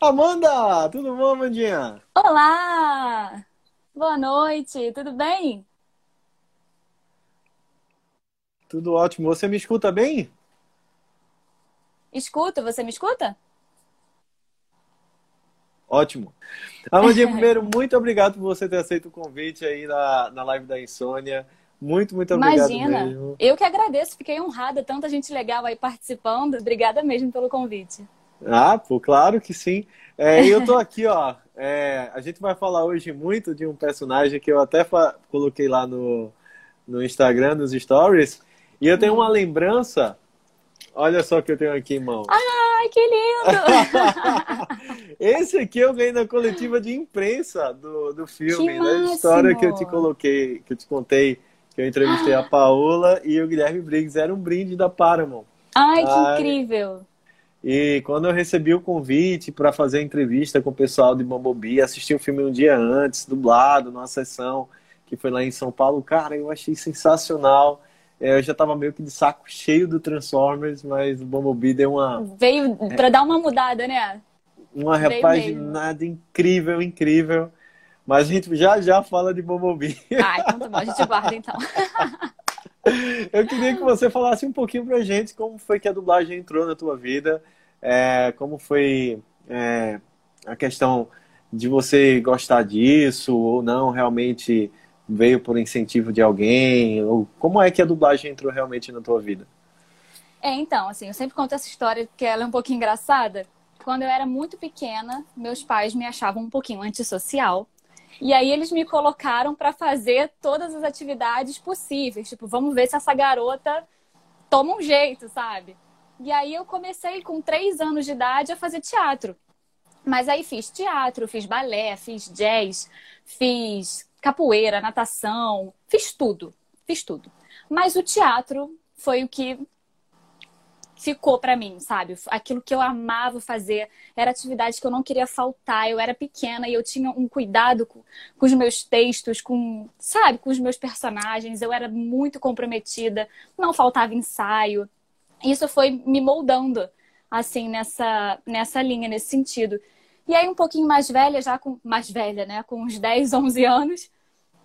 Amanda, tudo bom, Amandinha? Olá! Boa noite, tudo bem? Tudo ótimo. Você me escuta bem? Escuta, você me escuta? Ótimo. Amandinha, primeiro, muito obrigado por você ter aceito o convite aí na, na live da Insônia. Muito, muito obrigado Imagina, mesmo. eu que agradeço, fiquei honrada, tanta gente legal aí participando. Obrigada mesmo pelo convite. Ah, pô, claro que sim. É, eu tô aqui, ó. é, a gente vai falar hoje muito de um personagem que eu até coloquei lá no, no Instagram, nos stories. E eu tenho uma lembrança. Olha só o que eu tenho aqui em mão. Ai, que lindo! Esse aqui eu ganhei na coletiva de imprensa do, do filme, Que da história que eu te coloquei, que eu te contei, que eu entrevistei a Paola e o Guilherme Briggs. Era um brinde da Paramount. Ai, que Ai. incrível! E quando eu recebi o convite para fazer a entrevista com o pessoal de Bumblebee, assisti o filme um dia antes, dublado, numa sessão que foi lá em São Paulo, cara, eu achei sensacional. É, Eu já estava meio que de saco cheio do Transformers, mas o Bumblebee deu uma, Veio pra dar uma mudada, né? uma Veio repaginada incrível, incrível. Mas a gente já já fala de Bumblebee. Ai, então tá bom, a gente guarda então. Eu queria que você falasse um pouquinho pra gente como foi que a dublagem entrou na tua vida, é, como foi é, a questão de você gostar disso ou não, realmente veio por incentivo de alguém, ou como é que a dublagem entrou realmente na tua vida? É, então, assim, eu sempre conto essa história porque ela é um pouquinho engraçada. Quando eu era muito pequena, meus pais me achavam um pouquinho antissocial. E aí eles me colocaram para fazer todas as atividades possíveis. Tipo, vamos ver se essa garota toma um jeito, sabe? E aí eu comecei com três anos de idade a fazer teatro. Mas aí fiz teatro, fiz balé, fiz jazz, fiz capoeira, natação, fiz tudo, fiz tudo. Mas o teatro foi o que ficou pra mim, sabe? Aquilo que eu amava fazer, era atividade que eu não queria faltar. Eu era pequena e eu tinha um cuidado com, com os meus textos, com, sabe, com os meus personagens. Eu era muito comprometida, não faltava ensaio. Isso foi me moldando assim nessa nessa linha, nesse sentido. E aí um pouquinho mais velha, já com mais velha, né, com uns 10, 11 anos,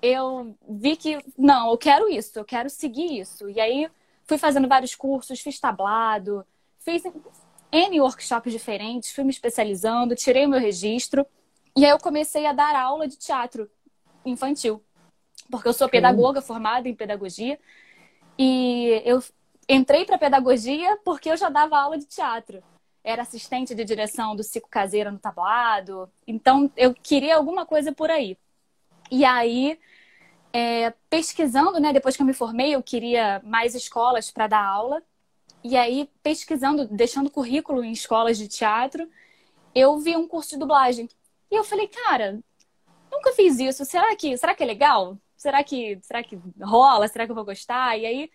eu vi que não, eu quero isso, eu quero seguir isso. E aí fui fazendo vários cursos, fiz tablado, fiz N workshops diferentes, fui me especializando, tirei o meu registro. E aí eu comecei a dar aula de teatro infantil. Porque eu sou pedagoga, formada em pedagogia. E eu entrei para pedagogia porque eu já dava aula de teatro. Era assistente de direção do Cico Caseira no tablado. Então eu queria alguma coisa por aí. E aí é, pesquisando, né? Depois que eu me formei, eu queria mais escolas para dar aula. E aí, pesquisando, deixando currículo em escolas de teatro, eu vi um curso de dublagem. E eu falei, cara, nunca fiz isso. Será que, será que é legal? Será que, será que rola? Será que eu vou gostar? E aí,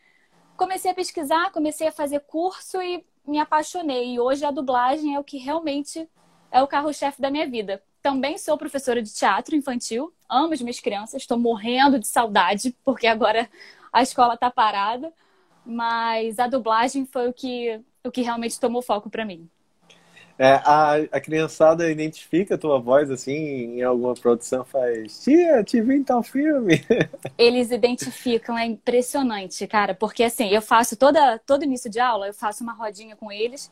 comecei a pesquisar, comecei a fazer curso e me apaixonei. E hoje a dublagem é o que realmente é o carro-chefe da minha vida. Também sou professora de teatro infantil, amo as minhas crianças, estou morrendo de saudade, porque agora a escola está parada, mas a dublagem foi o que, o que realmente tomou foco para mim. É, a, a criançada identifica a tua voz assim em alguma produção, faz tia, te vi em tal filme. Eles identificam, é impressionante, cara, porque assim, eu faço toda, todo início de aula, eu faço uma rodinha com eles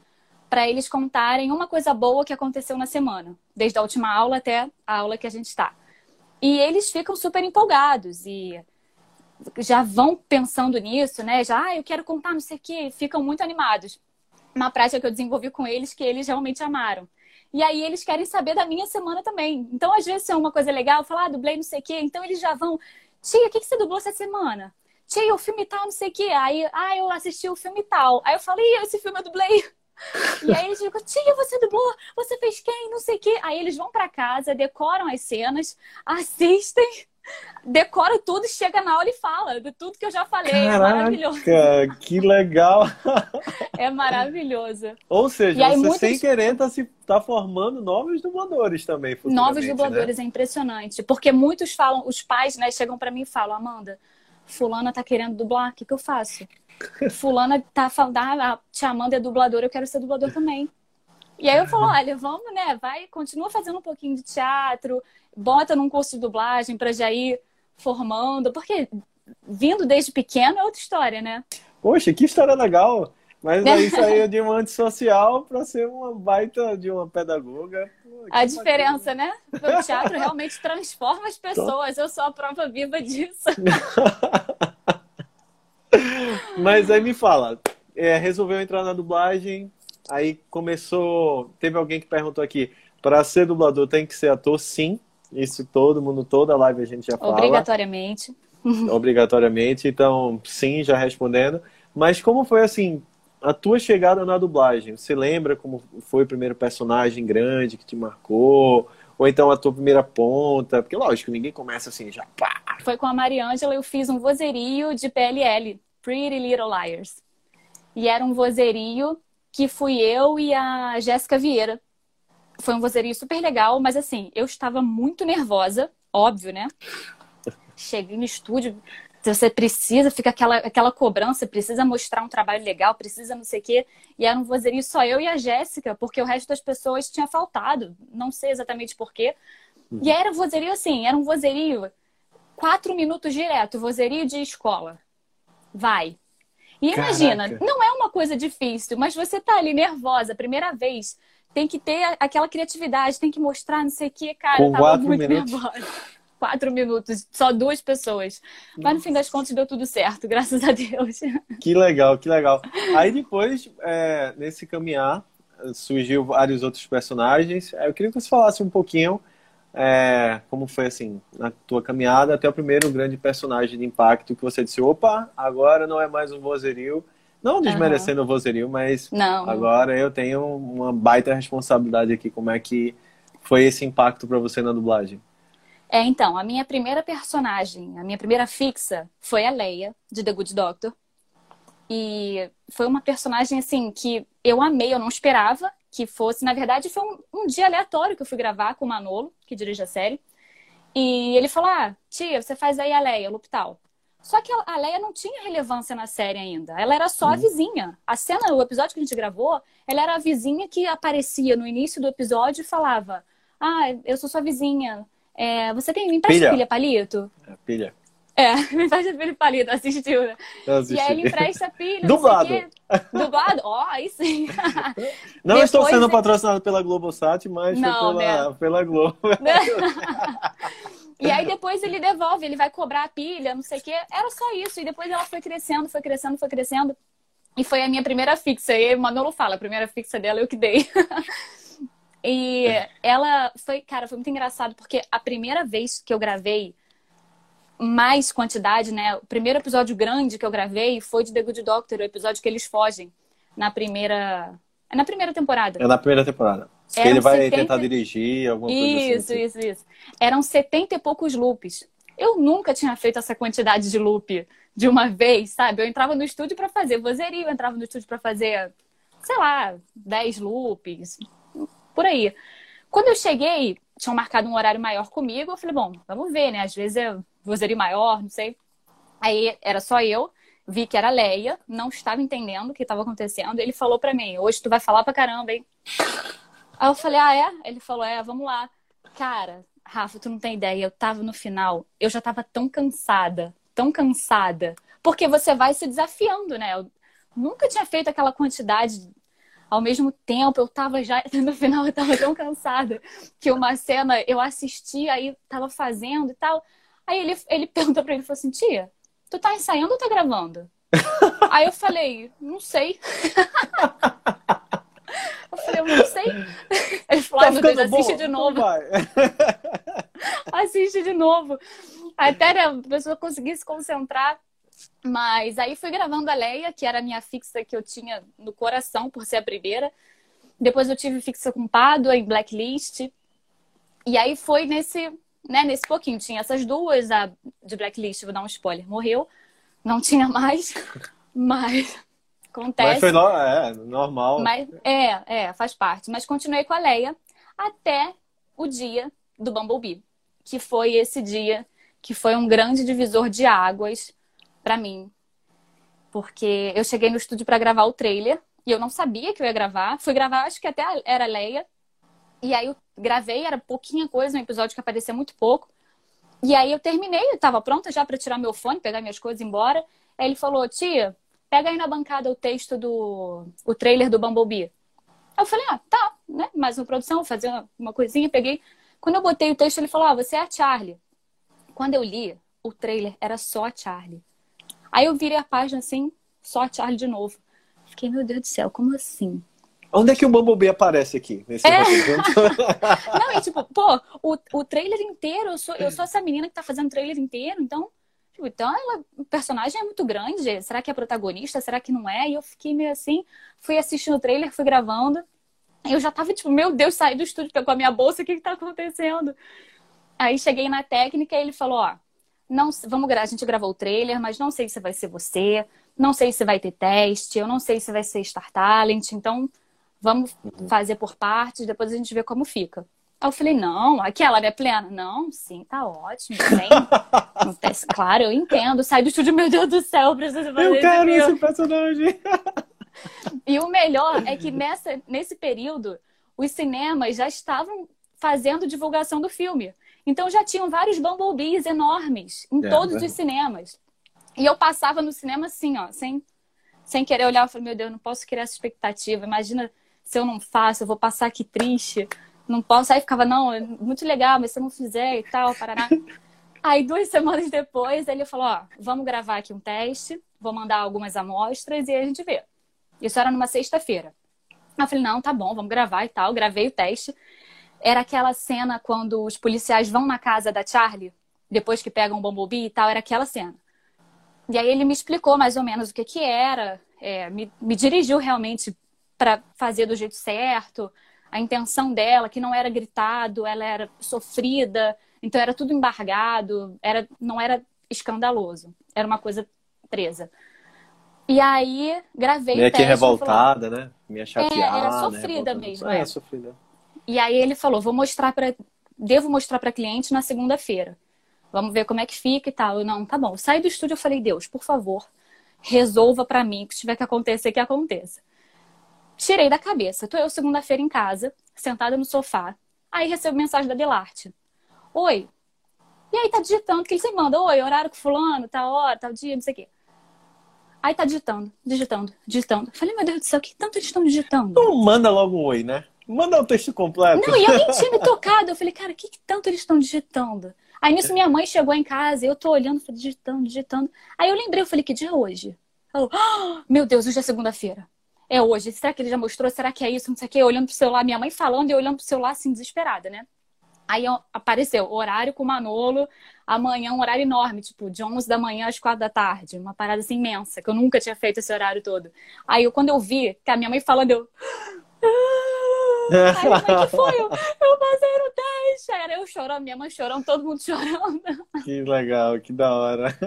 para eles contarem uma coisa boa que aconteceu na semana, desde a última aula até a aula que a gente está. E eles ficam super empolgados e já vão pensando nisso, né? Já, ah, eu quero contar não sei o quê, ficam muito animados. Uma prática que eu desenvolvi com eles que eles realmente amaram. E aí eles querem saber da minha semana também. Então, às vezes, é uma coisa legal, falar, ah, dublei não sei o quê, então eles já vão, tia, o que, que você dublou essa semana? Tia, o filme tal, não sei o quê. Aí, ah, eu assisti o filme tal. Aí eu falei, esse filme eu dublei. E aí eles ficam, tia, você dublou? Você fez quem? Não sei o quê. Aí eles vão para casa, decoram as cenas, assistem, decoram tudo chega na aula e fala de tudo que eu já falei. Caraca, é maravilhoso. que legal! É maravilhoso. Ou seja, E aí, você muitos- sem querer tá, se, tá formando novos dubladores também, Novos futuramente, dubladores né? é impressionante. Porque muitos falam, os pais, né, chegam para mim e falam, Amanda, fulana tá querendo dublar, o que, que eu faço? Fulana tá falando, ah, a tia Amanda é dubladora, eu quero ser dublador também. E aí eu falo, olha, vamos, né? Vai, continua fazendo um pouquinho de teatro, bota num curso de dublagem para já ir formando, porque vindo desde pequeno é outra história, né? Poxa, que história legal! Mas aí saiu de uma antissocial para ser uma baita de uma pedagoga. Pô, a diferença, bacana. né? O teatro realmente transforma as pessoas. Eu sou a prova viva disso. Mas aí me fala, é, resolveu entrar na dublagem, aí começou. Teve alguém que perguntou aqui: para ser dublador tem que ser ator? Sim. Isso todo mundo, toda live a gente já fala. Obrigatoriamente. Obrigatoriamente. Então, sim, já respondendo. Mas como foi assim, a tua chegada na dublagem? Você lembra como foi o primeiro personagem grande que te marcou? Ou então a tua primeira ponta? Porque, lógico, ninguém começa assim, já pá. Foi com a Mariângela, eu fiz um vozerio de PLL, Pretty Little Liars. E era um vozerio que fui eu e a Jéssica Vieira. Foi um vozerio super legal, mas assim, eu estava muito nervosa, óbvio, né? Cheguei no estúdio, você precisa, fica aquela, aquela cobrança, precisa mostrar um trabalho legal, precisa não sei o quê. E era um vozerio só eu e a Jéssica, porque o resto das pessoas tinha faltado. Não sei exatamente porquê. Uhum. E era um vozerio assim, era um vozerio quatro minutos direto, vozerio de escola. Vai. E imagina, Caraca. não é uma coisa difícil, mas você tá ali nervosa, primeira vez, tem que ter aquela criatividade, tem que mostrar não sei o que, cara, Com eu tava muito minutos. nervosa quatro minutos, só duas pessoas. Mas no fim das contas deu tudo certo, graças a Deus. Que legal, que legal. Aí depois, é, nesse caminhar, surgiu vários outros personagens. Eu queria que você falasse um pouquinho é, como foi assim, na tua caminhada até o primeiro grande personagem de impacto que você disse, opa, agora não é mais um vozerio. Não desmerecendo uhum. o vozerio, mas não. agora eu tenho uma baita responsabilidade aqui. Como é que foi esse impacto para você na dublagem? É, então, a minha primeira personagem, a minha primeira fixa foi a Leia, de The Good Doctor. E foi uma personagem, assim, que eu amei, eu não esperava que fosse. Na verdade, foi um, um dia aleatório que eu fui gravar com o Manolo, que dirige a série. E ele falou: Ah, tia, você faz aí a Leia, Luptal. Só que a Leia não tinha relevância na série ainda. Ela era só a uhum. vizinha. A cena, o episódio que a gente gravou, ela era a vizinha que aparecia no início do episódio e falava: Ah, eu sou sua vizinha. É, você tem, me empresta pilha, pilha palito? É, pilha. É, me empresta pilha palito, assistiu, né? E aí ele empresta pilha. Dublado. Dublado? Ó, oh, aí sim. Não Depois estou sendo ele... patrocinado pela Globosat, mas Não, pela, né? pela Globo. E aí depois ele devolve, ele vai cobrar a pilha, não sei o quê. Era só isso. E depois ela foi crescendo, foi crescendo, foi crescendo. E foi a minha primeira fixa. E o Manolo fala, a primeira fixa dela eu que dei. E ela foi, cara, foi muito engraçado, porque a primeira vez que eu gravei mais quantidade, né? O primeiro episódio grande que eu gravei foi de The Good Doctor, o episódio que eles fogem na primeira. É na primeira temporada. É na primeira temporada. Que ele vai 70... tentar dirigir, alguma coisa isso, assim. Isso, isso, isso. Eram 70 e poucos loops. Eu nunca tinha feito essa quantidade de loop de uma vez, sabe? Eu entrava no estúdio para fazer vozeria, eu entrava no estúdio para fazer, sei lá, 10 loops, por aí. Quando eu cheguei, tinham marcado um horário maior comigo, eu falei, bom, vamos ver, né? Às vezes eu vozeria maior, não sei. Aí era só eu, vi que era Leia, não estava entendendo o que estava acontecendo. Ele falou para mim, hoje tu vai falar pra caramba, hein? Aí eu falei, ah, é? Ele falou, é, vamos lá. Cara, Rafa, tu não tem ideia, eu tava no final, eu já tava tão cansada, tão cansada. Porque você vai se desafiando, né? Eu nunca tinha feito aquela quantidade ao mesmo tempo eu tava já, no final eu tava tão cansada que uma cena eu assisti, aí tava fazendo e tal. Aí ele, ele perguntou pra ele, falou assim, tia, tu tá ensaiando ou tá gravando? aí eu falei, não sei. eu falei, eu não sei. Ele falou, tá meu Deus, assiste bom. de novo. assiste de novo. Até a pessoa conseguir se concentrar. Mas aí fui gravando a Leia, que era a minha fixa que eu tinha no coração por ser a primeira. Depois eu tive fixa com Pádua em Blacklist. E aí foi nesse, né, nesse pouquinho. Tinha essas duas, a de Blacklist, vou dar um spoiler, morreu. Não tinha mais, mas acontece. Mas foi no, é, normal. Mas, é, é, faz parte. Mas continuei com a Leia até o dia do Bumblebee, que foi esse dia que foi um grande divisor de águas para mim. Porque eu cheguei no estúdio para gravar o trailer. E eu não sabia que eu ia gravar. Fui gravar, acho que até era Leia. E aí eu gravei, era pouquinha coisa, um episódio que aparecia muito pouco. E aí eu terminei, eu tava pronta já para tirar meu fone, pegar minhas coisas e ir embora. Aí ele falou, tia, pega aí na bancada o texto do o trailer do Bumblebee. Eu falei, ah, tá, né? Mais uma produção, fazer uma coisinha, peguei. Quando eu botei o texto, ele falou, ah, você é a Charlie. Quando eu li, o trailer era só a Charlie. Aí eu virei a página assim, só a Charlie de novo. Fiquei, meu Deus do céu, como assim? Onde é que o Bumblebee aparece aqui? Nesse é. Não, e tipo, pô, o, o trailer inteiro, eu sou, eu sou essa menina que tá fazendo o trailer inteiro, então. Tipo, então, ela, o personagem é muito grande. Será que é protagonista? Será que não é? E eu fiquei meio assim, fui assistindo o trailer, fui gravando. Eu já tava, tipo, meu Deus, saí do estúdio, pegou a minha bolsa, o que que tá acontecendo? Aí cheguei na técnica e ele falou, ó, não, vamos a gente gravou o trailer, mas não sei se vai ser você, não sei se vai ter teste, eu não sei se vai ser Star Talent, então vamos uhum. fazer por partes, depois a gente vê como fica. Aí eu falei, não, aquela é plena. Não, sim, tá ótimo. Tem, claro, eu entendo. Sai do estúdio, meu Deus do céu, preciso fazer Eu quero esse, esse personagem. E o melhor é que nessa, nesse período, os cinemas já estavam fazendo divulgação do filme. Então já tinham vários Bumblebees enormes em é, todos é. os cinemas. E eu passava no cinema assim, ó, sem, sem querer olhar. Eu falei, meu Deus, não posso criar essa expectativa. Imagina se eu não faço, eu vou passar aqui triste. Não posso. Aí ficava, não, é muito legal, mas se eu não fizer e tal, parará. Aí duas semanas depois ele falou, ó, vamos gravar aqui um teste, vou mandar algumas amostras e a gente vê. Isso era numa sexta-feira. Eu falei, não, tá bom, vamos gravar e tal. Gravei o teste. Era aquela cena quando os policiais vão na casa da Charlie, depois que pegam o Bumblebee e tal, era aquela cena. E aí ele me explicou mais ou menos o que que era, é, me, me dirigiu realmente para fazer do jeito certo, a intenção dela, que não era gritado, ela era sofrida, então era tudo embargado, era, não era escandaloso, era uma coisa presa. E aí gravei Meio que revoltada, falou, né? Meio chateada. É, era sofrida né? mesmo. É, é, sofrida. E aí ele falou, vou mostrar para devo mostrar para cliente na segunda-feira. Vamos ver como é que fica e tal. Eu, não, tá bom. Saí do estúdio, eu falei, Deus, por favor, resolva para mim o que tiver que acontecer, que aconteça. Tirei da cabeça. Tô eu segunda-feira em casa, sentada no sofá. Aí recebo mensagem da Delarte. Oi. E aí tá digitando, que ele sempre manda, oi, horário com fulano, tal hora, tal dia, não sei o quê. Aí tá digitando, digitando, digitando. Falei, meu Deus do céu, o que tanto eles estão digitando? Não manda logo um oi, né? Manda o um texto completo. Não, e eu nem tinha me tocado. Eu falei, cara, o que, que tanto eles estão digitando? Aí nisso minha mãe chegou em casa, eu tô olhando, falei, digitando, digitando. Aí eu lembrei, eu falei, que dia é hoje? Ela, oh, meu Deus, hoje é segunda-feira. É hoje. Será que ele já mostrou? Será que é isso? Não sei o quê. Olhando pro celular, minha mãe falando e olhando pro celular assim, desesperada, né? Aí apareceu horário com Manolo, amanhã um horário enorme, tipo, de 11 da manhã às 4 da tarde. Uma parada assim imensa, que eu nunca tinha feito esse horário todo. Aí eu, quando eu vi, que a minha mãe falando, eu. Aí, mãe, que foi? Eu, eu passei no teste. Era eu chorando, minha mãe chorando, todo mundo chorando. Que legal, que da hora.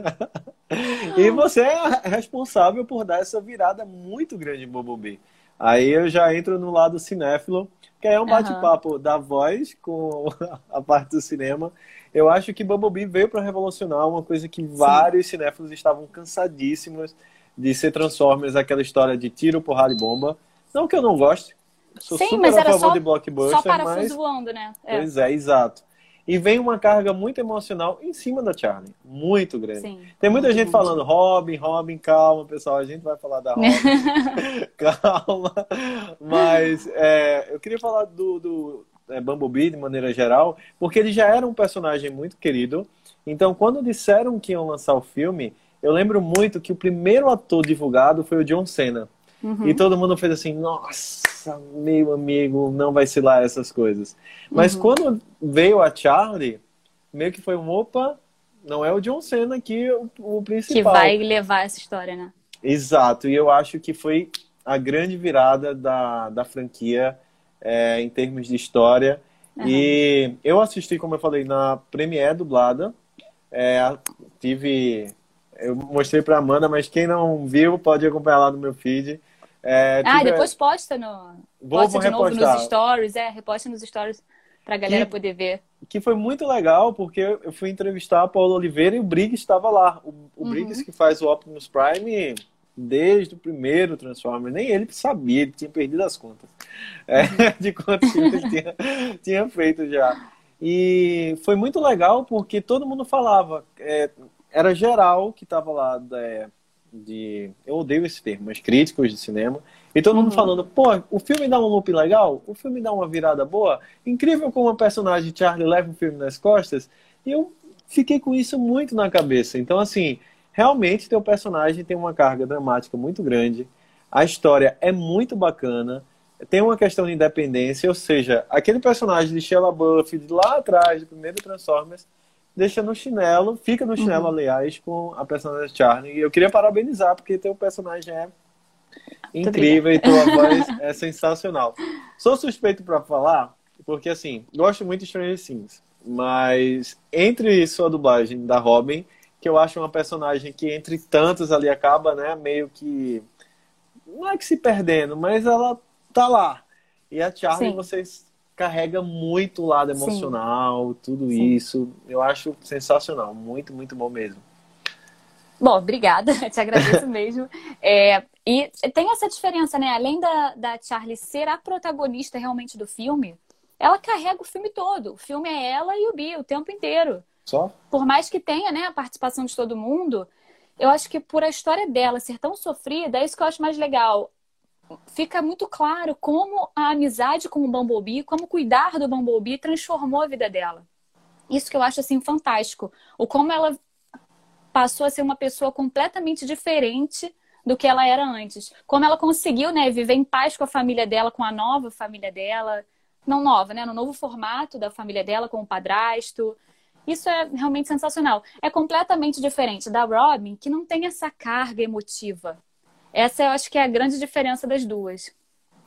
E você é responsável por dar essa virada muito grande em Bobobi. Aí eu já entro no lado cinéfilo, que é um bate-papo uhum. da voz com a parte do cinema. Eu acho que Bumblebee veio para revolucionar uma coisa que Sim. vários cinéfilos estavam cansadíssimos de ser Transformers, aquela história de tiro, porrada e bomba. Não que eu não goste, sou Sim, super a favor só, de blockbuster, só parafuso mas... voando, né? É. Pois é, exato. E vem uma carga muito emocional em cima da Charlie. Muito grande. Sim, Tem muita gente falando, Robin, Robin, calma, pessoal. A gente vai falar da Robin. calma. Mas é, eu queria falar do, do é, Bumblebee de maneira geral, porque ele já era um personagem muito querido. Então, quando disseram que iam lançar o filme, eu lembro muito que o primeiro ator divulgado foi o John Cena. Uhum. E todo mundo fez assim, nossa, meu amigo, não vai ser lá essas coisas. Mas uhum. quando veio a Charlie, meio que foi um opa, não é o John Cena aqui o, o principal. Que vai levar essa história, né? Exato, e eu acho que foi a grande virada da, da franquia é, em termos de história. Uhum. E eu assisti, como eu falei, na Premiere dublada. É, tive. Eu mostrei para Amanda, mas quem não viu pode acompanhar lá no meu feed. É, ah, depois posta no. Vou, posta vou de novo nos stories, é, reposta nos stories pra galera que, poder ver. Que foi muito legal, porque eu fui entrevistar a Paulo Oliveira e o Briggs estava lá. O, o uhum. Briggs, que faz o Optimus Prime, desde o primeiro Transformers. Nem ele sabia, ele tinha perdido as contas é, de quantos ele tinha, tinha feito já. E foi muito legal porque todo mundo falava, é, era geral que estava lá é, de. Eu odeio esse termo, mas críticos de cinema. E todo uhum. mundo falando, pô, o filme dá um loop legal, o filme dá uma virada boa. Incrível como a personagem Charlie leva o filme nas costas. E eu fiquei com isso muito na cabeça. Então, assim, realmente teu personagem tem uma carga dramática muito grande. A história é muito bacana. Tem uma questão de independência, ou seja, aquele personagem de Sheila Buff de lá atrás, do primeiro Transformers, deixa no chinelo, fica no chinelo, uhum. aliás, com a personagem Charlie. E eu queria parabenizar, porque teu personagem é incrível e tua voz é sensacional. Sou suspeito para falar, porque assim, gosto muito de Stranger Things, mas entre sua dublagem da Robin, que eu acho uma personagem que entre tantos ali acaba, né, meio que não é que se perdendo, mas ela tá lá. E a Charlie, Sim. vocês carrega muito o lado emocional, Sim. tudo Sim. isso. Eu acho sensacional, muito, muito bom mesmo. Bom, obrigada, te agradeço mesmo. É, e tem essa diferença, né? Além da, da Charlie ser a protagonista realmente do filme, ela carrega o filme todo. O filme é ela e o Bi o tempo inteiro. Só? Por mais que tenha né, a participação de todo mundo, eu acho que por a história dela ser tão sofrida, é isso que eu acho mais legal fica muito claro como a amizade com o Bumblebee, como cuidar do Bumblebee transformou a vida dela. Isso que eu acho assim fantástico. O como ela passou a ser uma pessoa completamente diferente do que ela era antes. Como ela conseguiu, né, viver em paz com a família dela, com a nova família dela, não nova, né, no novo formato da família dela com o padrasto. Isso é realmente sensacional. É completamente diferente da Robin, que não tem essa carga emotiva essa eu acho que é a grande diferença das duas.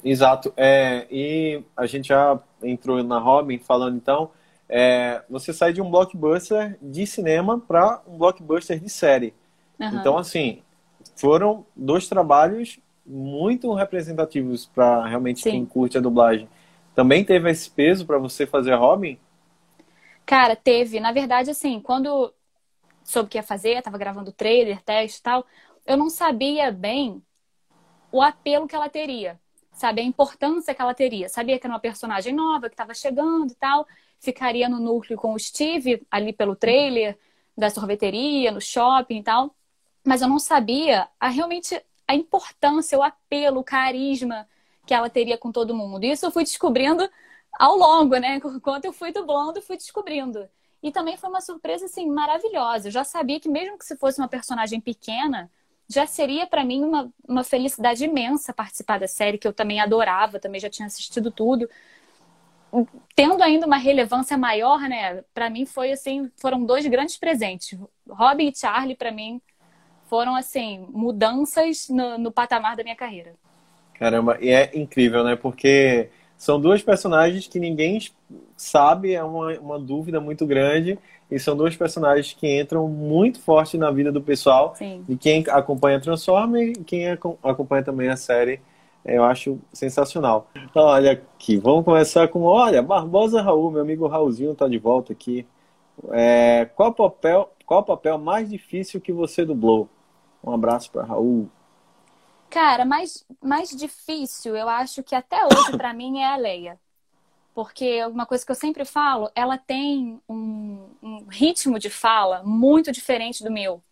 Exato. É, e a gente já entrou na Robin falando então. É, você sai de um blockbuster de cinema para um blockbuster de série. Uhum. Então, assim, foram dois trabalhos muito representativos para realmente Sim. quem curte a dublagem. Também teve esse peso para você fazer Robin? Cara, teve. Na verdade, assim, quando soube que ia fazer, estava gravando trailer, teste e tal, eu não sabia bem o apelo que ela teria, sabe? A importância que ela teria. Sabia que era uma personagem nova, que estava chegando e tal. Ficaria no núcleo com o Steve, ali pelo trailer, da sorveteria, no shopping e tal. Mas eu não sabia a, realmente a importância, o apelo, o carisma que ela teria com todo mundo. Isso eu fui descobrindo ao longo, né? Enquanto eu fui dublando, fui descobrindo. E também foi uma surpresa, assim, maravilhosa. Eu já sabia que mesmo que se fosse uma personagem pequena, já seria para mim uma, uma felicidade imensa participar da série, que eu também adorava, também já tinha assistido tudo. Tendo ainda uma relevância maior, né? Para mim foi assim, foram dois grandes presentes. Robin e Charlie para mim foram assim mudanças no, no patamar da minha carreira. Caramba, e é incrível, né? Porque são duas personagens que ninguém sabe, é uma, uma dúvida muito grande. E são dois personagens que entram muito forte na vida do pessoal. Sim. E quem acompanha Transformer e quem acompanha também a série, eu acho sensacional. Então, olha aqui, vamos começar com, olha, Barbosa Raul, meu amigo Raulzinho está de volta aqui. É, qual papel, qual papel mais difícil que você dublou? Um abraço para Raul. Cara, mais, mais difícil, eu acho que até hoje para mim é a Leia. Porque uma coisa que eu sempre falo, ela tem um, um ritmo de fala muito diferente do meu.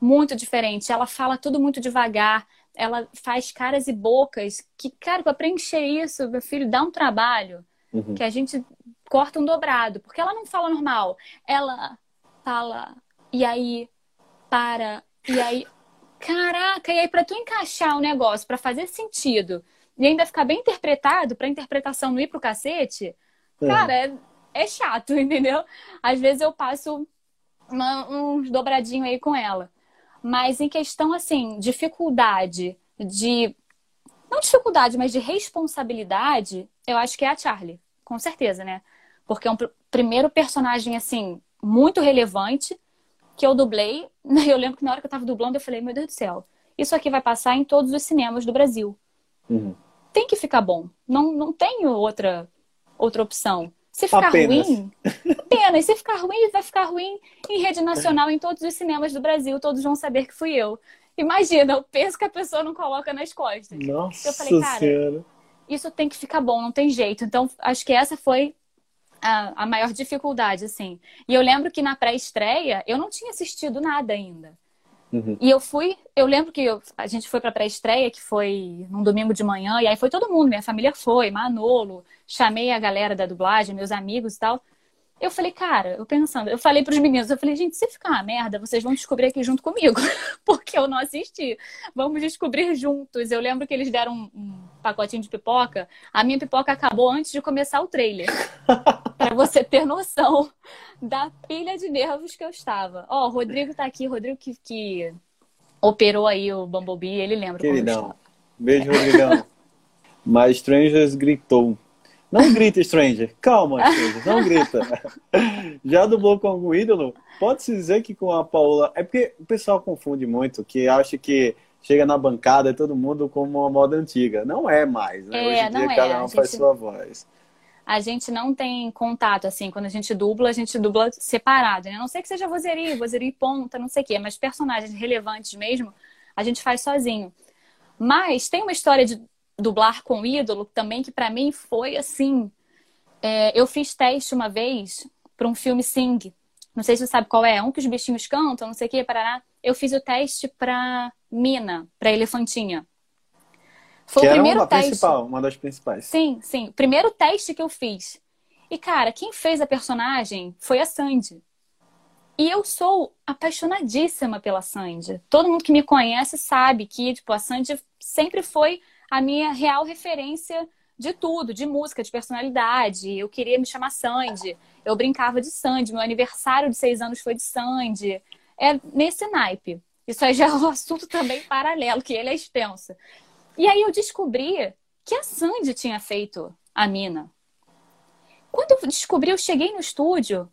Muito diferente. Ela fala tudo muito devagar. Ela faz caras e bocas que, cara, para preencher isso, meu filho, dá um trabalho uhum. que a gente corta um dobrado. Porque ela não fala normal. Ela fala, e aí, para, e aí. Caraca, e aí para tu encaixar o negócio, para fazer sentido e ainda ficar bem interpretado para a interpretação não ir pro cacete, é. cara, é, é, chato, entendeu? Às vezes eu passo uma, uns dobradinhos aí com ela. Mas em questão, assim, dificuldade de. Não dificuldade, mas de responsabilidade, eu acho que é a Charlie, com certeza, né? Porque é um pr primeiro personagem, assim, muito relevante, que eu dublei. Eu lembro que na hora que eu tava dublando, eu falei, meu Deus do céu, isso aqui vai passar em todos os cinemas do Brasil. Uhum tem que ficar bom. Não, não tem outra, outra opção. Se ficar Apenas. ruim, apenas. Se ficar ruim, vai ficar ruim em rede nacional, em todos os cinemas do Brasil. Todos vão saber que fui eu. Imagina, o peso que a pessoa não coloca nas costas. Nossa eu falei, cara, senhora. isso tem que ficar bom, não tem jeito. Então, acho que essa foi a, a maior dificuldade, assim. E eu lembro que na pré-estreia, eu não tinha assistido nada ainda. Uhum. E eu fui, eu lembro que eu, a gente foi pra pré-estreia, que foi num domingo de manhã, e aí foi todo mundo, minha família foi, Manolo, chamei a galera da dublagem, meus amigos e tal. Eu falei, cara, eu pensando, eu falei pros meninos, eu falei, gente, se ficar uma merda, vocês vão descobrir aqui junto comigo, porque eu não assisti. Vamos descobrir juntos. Eu lembro que eles deram um, um pacotinho de pipoca. A minha pipoca acabou antes de começar o trailer. para você ter noção da pilha de nervos que eu estava. Ó, oh, o Rodrigo tá aqui, o Rodrigo que, que operou aí o Bumblebee, ele lembra Queridão. como eu estava. Beijo, Rodrigão. Mas Strangers gritou não grita, Stranger. Calma, Stranger. Não grita. Já dublou com algum ídolo? Pode-se dizer que com a Paola. É porque o pessoal confunde muito, que acha que chega na bancada e todo mundo como uma moda antiga. Não é mais, né? É, Hoje em dia é. cada um gente... faz sua voz. A gente não tem contato, assim, quando a gente dubla, a gente dubla separado, né? A não sei que seja vozeria, vozeria e ponta, não sei o quê, mas personagens relevantes mesmo, a gente faz sozinho. Mas tem uma história de dublar com ídolo também, que para mim foi assim. É, eu fiz teste uma vez para um filme Sing. Não sei se você sabe qual é, um que os bichinhos cantam, não sei o que, parará. Eu fiz o teste para Mina, para Elefantinha. Foi que o primeiro uma teste. principal, uma das principais. Sim, sim. O primeiro teste que eu fiz. E, cara, quem fez a personagem foi a Sandy. E eu sou apaixonadíssima pela Sandy. Todo mundo que me conhece sabe que, tipo, a Sandy sempre foi a minha real referência de tudo, de música, de personalidade. Eu queria me chamar Sandy. Eu brincava de Sandy. Meu aniversário de seis anos foi de Sandy. É nesse naipe. Isso aí já é um assunto também paralelo, que ele é extenso. E aí eu descobri que a Sandy tinha feito a mina. Quando eu descobri, eu cheguei no estúdio.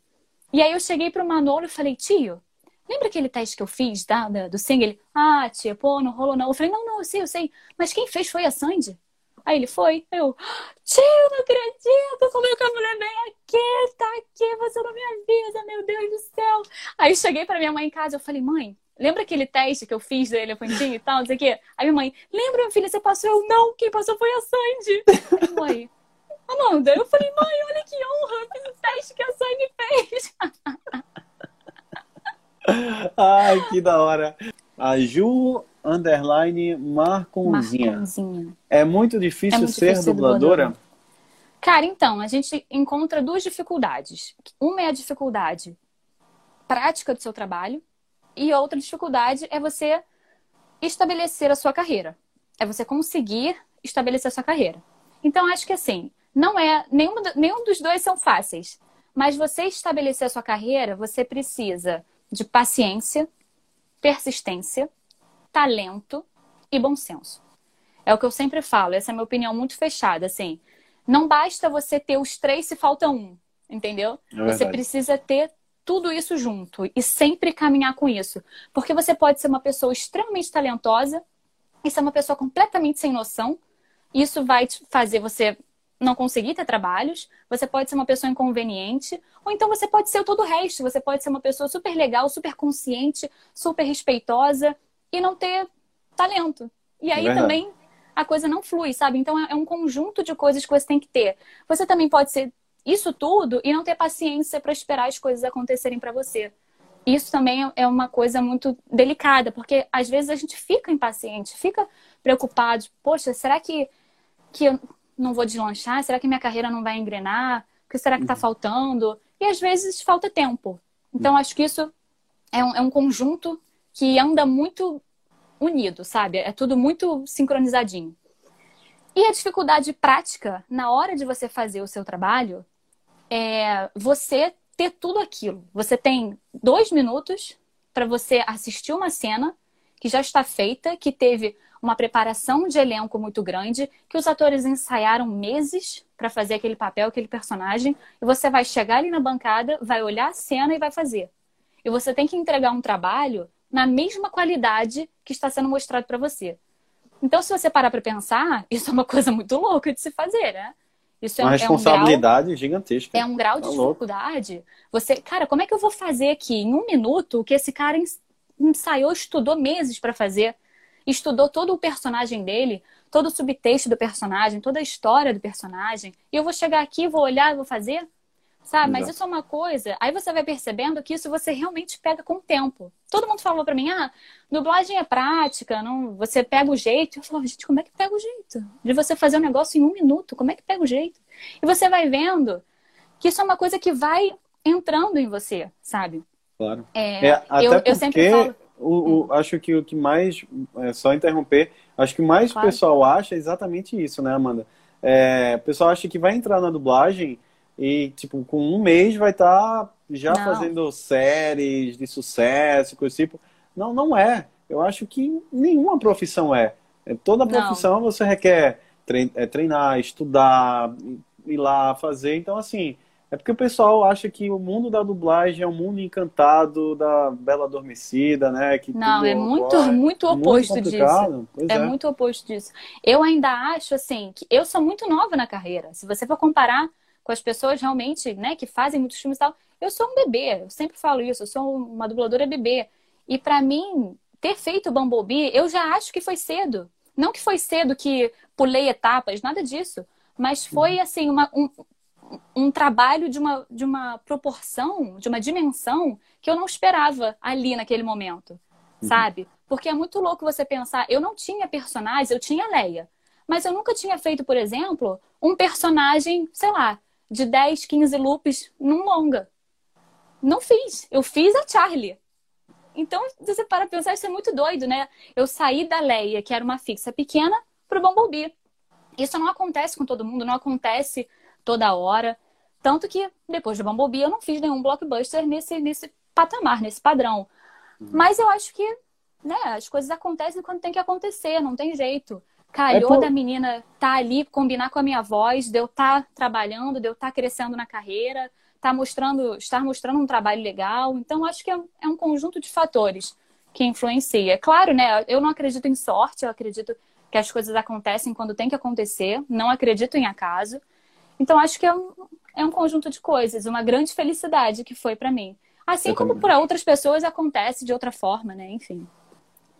E aí eu cheguei pro Manolo e falei, tio, Lembra aquele teste que eu fiz da, da, do single? Ele, ah, tia, pô, não rolou não. Eu falei, não, não, eu sei, eu sei. Mas quem fez foi a Sandy. Aí ele foi. Eu, tio, não acredito, como é que a mulher aqui, tá aqui, você não me avisa, meu Deus do céu. Aí cheguei pra minha mãe em casa, eu falei, mãe, lembra aquele teste que eu fiz do elefantinho e tal, não sei o quê? Aí minha mãe, lembra, minha filha, você passou? Eu, não, quem passou foi a Sandy. Aí, mãe, Amanda, eu falei, mãe, olha que honra, fiz o teste que a Sandy fez. Ai, que da hora. A Ju underline Marconzinha. Marconzinha. É muito difícil é muito ser difícil dubladora? Cara, então, a gente encontra duas dificuldades. Uma é a dificuldade prática do seu trabalho e outra dificuldade é você estabelecer a sua carreira. É você conseguir estabelecer a sua carreira. Então, acho que assim, não é nenhum, nenhum dos dois são fáceis, mas você estabelecer a sua carreira, você precisa de paciência, persistência, talento e bom senso. É o que eu sempre falo, essa é a minha opinião muito fechada, assim. Não basta você ter os três se falta um, entendeu? É você precisa ter tudo isso junto e sempre caminhar com isso. Porque você pode ser uma pessoa extremamente talentosa e ser uma pessoa completamente sem noção. Isso vai fazer você não conseguir ter trabalhos, você pode ser uma pessoa inconveniente, ou então você pode ser todo o resto, você pode ser uma pessoa super legal, super consciente, super respeitosa e não ter talento. E aí é também a coisa não flui, sabe? Então é um conjunto de coisas que você tem que ter. Você também pode ser isso tudo e não ter paciência para esperar as coisas acontecerem para você. Isso também é uma coisa muito delicada, porque às vezes a gente fica impaciente, fica preocupado. Poxa, será que, que não vou deslanchar? Será que minha carreira não vai engrenar? O que será que está uhum. faltando? E às vezes falta tempo. Então, acho que isso é um, é um conjunto que anda muito unido, sabe? É tudo muito sincronizadinho. E a dificuldade prática, na hora de você fazer o seu trabalho, é você ter tudo aquilo. Você tem dois minutos para você assistir uma cena que já está feita, que teve uma preparação de elenco muito grande, que os atores ensaiaram meses para fazer aquele papel, aquele personagem, e você vai chegar ali na bancada, vai olhar a cena e vai fazer. E você tem que entregar um trabalho na mesma qualidade que está sendo mostrado para você. Então, se você parar para pensar, isso é uma coisa muito louca de se fazer, né? Isso é uma responsabilidade é um grau, gigantesca. É um grau de tá dificuldade. Você, cara, como é que eu vou fazer aqui em um minuto o que esse cara ensaiou, estudou meses para fazer, estudou todo o personagem dele, todo o subtexto do personagem, toda a história do personagem, e eu vou chegar aqui, vou olhar vou fazer? Sabe? Exato. Mas isso é uma coisa. Aí você vai percebendo que isso você realmente pega com o tempo. Todo mundo falou para mim, ah, dublagem é prática, não, você pega o jeito. Eu falava, gente, como é que pega o jeito? De você fazer um negócio em um minuto, como é que pega o jeito? E você vai vendo que isso é uma coisa que vai entrando em você, sabe? Claro. É, é até eu, porque eu sempre falo... o, o, hum. acho que o que mais, é, só interromper, acho que mais claro. o pessoal acha é exatamente isso, né, Amanda? É, o pessoal acha que vai entrar na dublagem e, tipo, com um mês vai estar tá já não. fazendo séries de sucesso, coisa tipo. Não, não é. Eu acho que nenhuma profissão é. é toda profissão não. você requer é, treinar, estudar, ir lá fazer. Então, assim, é porque o pessoal acha que o mundo da dublagem é um mundo encantado da Bela Adormecida, né? Que não, é muito, muito oposto muito disso. É, é, muito oposto disso. Eu ainda acho, assim, que eu sou muito nova na carreira. Se você for comparar com as pessoas realmente, né, que fazem muitos filmes e tal. Eu sou um bebê, eu sempre falo isso, eu sou uma dubladora bebê. E para mim, ter feito Bumblebee, eu já acho que foi cedo. Não que foi cedo que pulei etapas, nada disso. Mas foi, uhum. assim, uma, um, um trabalho de uma, de uma proporção, de uma dimensão que eu não esperava ali naquele momento, uhum. sabe? Porque é muito louco você pensar, eu não tinha personagens, eu tinha Leia. Mas eu nunca tinha feito, por exemplo, um personagem, sei lá, de 10, 15 loops num longa. Não fiz. Eu fiz a Charlie. Então, você para pensar, isso é muito doido, né? Eu saí da Leia, que era uma fixa pequena, pro Bumblebee. Isso não acontece com todo mundo, não acontece toda hora. Tanto que, depois do Bumblebee, eu não fiz nenhum blockbuster nesse, nesse patamar, nesse padrão. Uhum. Mas eu acho que né, as coisas acontecem quando tem que acontecer, não tem jeito. Calhou é por... da menina tá ali, combinar com a minha voz, de eu estar tá trabalhando, de eu estar tá crescendo na carreira, tá mostrando, estar mostrando um trabalho legal. Então, acho que é, é um conjunto de fatores que influencia. É claro, né? Eu não acredito em sorte, eu acredito que as coisas acontecem quando tem que acontecer, não acredito em acaso. Então, acho que é um, é um conjunto de coisas, uma grande felicidade que foi para mim. Assim eu como para outras pessoas acontece de outra forma, né? Enfim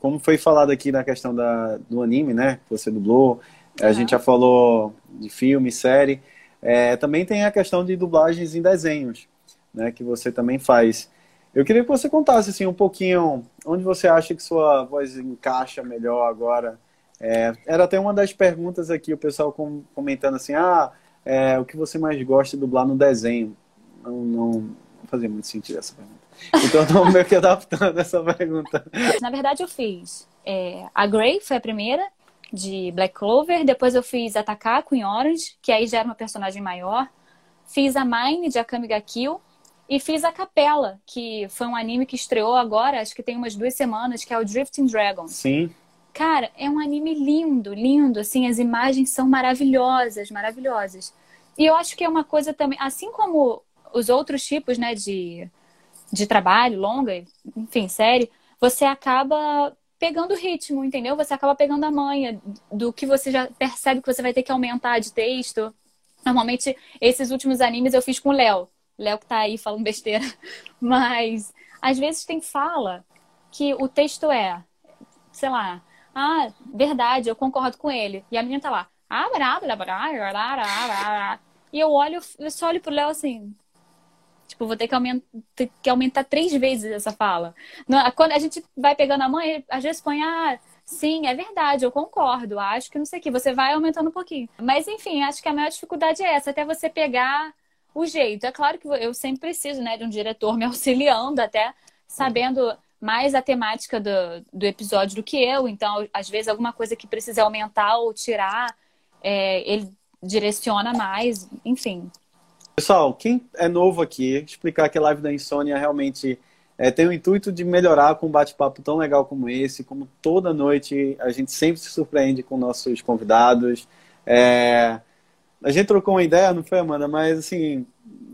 como foi falado aqui na questão da, do anime, né? Que você dublou, uhum. a gente já falou de filme, série. É, também tem a questão de dublagens em desenhos, né? Que você também faz. Eu queria que você contasse assim um pouquinho onde você acha que sua voz encaixa melhor agora. É, era até uma das perguntas aqui, o pessoal com, comentando assim, ah, é, o que você mais gosta de dublar no desenho? Não, não, não fazia muito sentido essa pergunta. Então estou meio que adaptando essa pergunta. Na verdade, eu fiz é, a Grey, foi a primeira, de Black Clover. Depois eu fiz a Takako em Orange, que aí já era uma personagem maior. Fiz a Mine, de Akame ga Kill. E fiz a Capela, que foi um anime que estreou agora, acho que tem umas duas semanas, que é o Drifting Dragon. Sim. Cara, é um anime lindo, lindo, assim, as imagens são maravilhosas, maravilhosas. E eu acho que é uma coisa também, assim como os outros tipos, né, de de trabalho, longa, enfim, série, você acaba pegando o ritmo, entendeu? Você acaba pegando a manha do que você já percebe que você vai ter que aumentar de texto. Normalmente, esses últimos animes eu fiz com o Léo. Léo que tá aí falando besteira. Mas, às vezes tem fala que o texto é, sei lá, ah, verdade, eu concordo com ele. E a menina tá lá, ah. E eu olho, eu só olho pro Léo assim, Tipo, vou ter que, aumentar, ter que aumentar três vezes essa fala. Quando a gente vai pegando a mãe, às vezes põe, ah, sim, é verdade, eu concordo, acho que não sei o que. Você vai aumentando um pouquinho. Mas, enfim, acho que a maior dificuldade é essa, até você pegar o jeito. É claro que eu sempre preciso, né, de um diretor me auxiliando, até sabendo mais a temática do, do episódio do que eu. Então, às vezes, alguma coisa que precisa aumentar ou tirar, é, ele direciona mais, enfim. Pessoal, quem é novo aqui, explicar que a live da Insônia realmente é, tem o intuito de melhorar com um bate-papo tão legal como esse, como toda noite a gente sempre se surpreende com nossos convidados. É, a gente trocou uma ideia, não foi, Amanda? Mas, assim,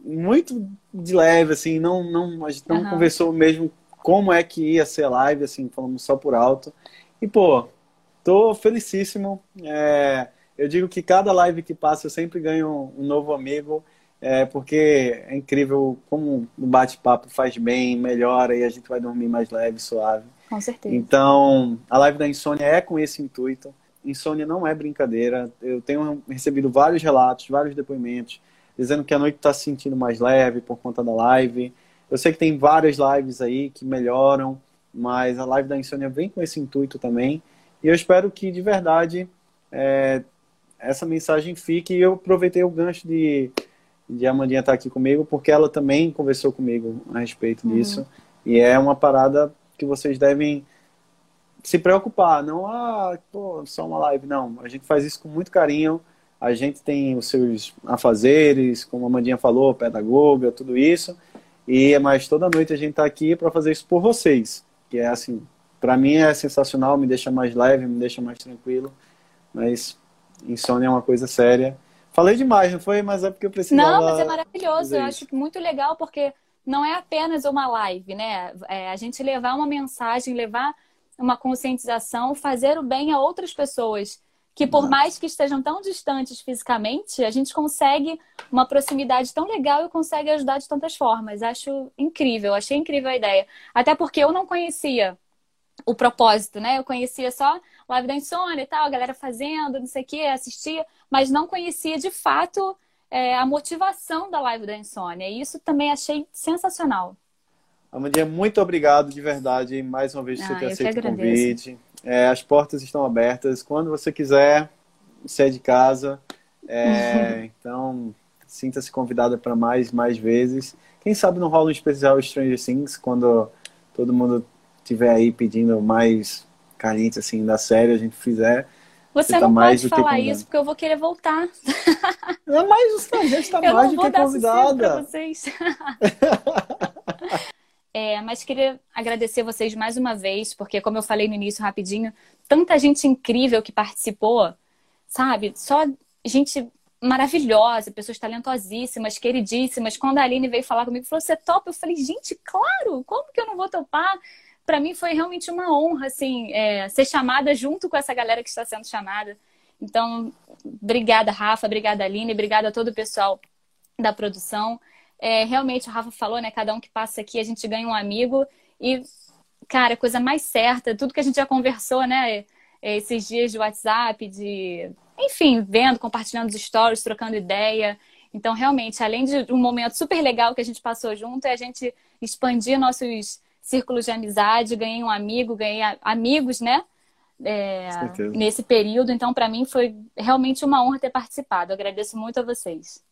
muito de leve, assim, não, não, a gente não uhum. conversou mesmo como é que ia ser live, assim, falamos só por alto. E, pô, tô felicíssimo. É, eu digo que cada live que passa eu sempre ganho um novo amigo. é, porque é incrível como o bate-papo faz bem, melhora e a gente vai dormir mais leve, suave. Com certeza. Então, a live da insônia é com esse intuito. Insônia não é brincadeira. Eu tenho recebido vários relatos, vários depoimentos, dizendo que a noite está se sentindo mais leve por conta da live. Eu sei que tem várias lives aí que melhoram, mas a live da insônia vem com esse intuito também. E eu espero que, de verdade, é, essa mensagem fique. E eu aproveitei o gancho de de Amandinha estar aqui comigo, porque ela também conversou comigo a respeito uhum. disso. E é uma parada que vocês devem se preocupar. Não, ah, pô, só uma live. Não, a gente faz isso com muito carinho. A gente tem os seus afazeres, como a Amandinha falou, pedagoga, tudo isso. E mas toda noite a gente está aqui para fazer isso por vocês. Que é assim, para mim é sensacional, me deixa mais leve, me deixa mais tranquilo. Mas insônia é uma coisa séria. Falei demais, não foi? Mas é porque eu precisava... Não, mas é maravilhoso. Eu acho muito legal porque não é apenas uma live, né? É a gente levar uma mensagem, levar uma conscientização, fazer o bem a outras pessoas. Que por Nossa. mais que estejam tão distantes fisicamente, a gente consegue uma proximidade tão legal e consegue ajudar de tantas formas. Acho incrível, achei incrível a ideia. Até porque eu não conhecia o propósito, né? Eu conhecia só live da insônia e tal, a galera fazendo, não sei o que, assistia, mas não conhecia de fato é, a motivação da live da insônia. E isso também achei sensacional. Amandinha, muito obrigado de verdade mais uma vez por ah, ter aceito o convite. É, as portas estão abertas. Quando você quiser, sair de casa. É, então, sinta-se convidada para mais, mais vezes. Quem sabe não rola um especial Stranger Things quando todo mundo estiver aí pedindo mais carente assim da série, a gente fizer. Você, tá não pode falar isso porque eu vou querer voltar. Não, mas a gente está mais do que convidada. vocês. é, mas queria agradecer vocês mais uma vez, porque como eu falei no início rapidinho, tanta gente incrível que participou, sabe? Só gente maravilhosa, pessoas talentosíssimas, queridíssimas. Quando a Aline veio falar comigo, falou: "Você topa?" Eu falei: "Gente, claro! Como que eu não vou topar?" para mim foi realmente uma honra, assim, é, ser chamada junto com essa galera que está sendo chamada. Então, obrigada, Rafa, obrigada, Aline, obrigada a todo o pessoal da produção. É, realmente, o Rafa falou, né? Cada um que passa aqui, a gente ganha um amigo. E, cara, coisa mais certa, tudo que a gente já conversou, né? É, esses dias de WhatsApp, de. Enfim, vendo, compartilhando os stories, trocando ideia. Então, realmente, além de um momento super legal que a gente passou junto, é a gente expandir nossos círculos de amizade, ganhei um amigo, ganhei amigos, né? É, nesse período. Então, para mim, foi realmente uma honra ter participado. Eu agradeço muito a vocês.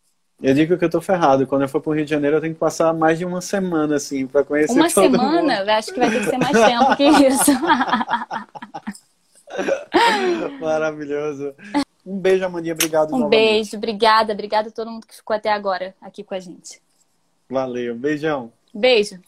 Eu digo que eu tô ferrado. Quando eu for pro Rio de Janeiro, eu tenho que passar mais de uma semana, assim, para conhecer Uma todo semana? Mundo. Acho que vai ter que ser mais tempo que isso. Maravilhoso. Um beijo, Amandinha. Obrigado Um novamente. beijo. Obrigada. Obrigada a todo mundo que ficou até agora aqui com a gente. Valeu. Beijão. Beijo.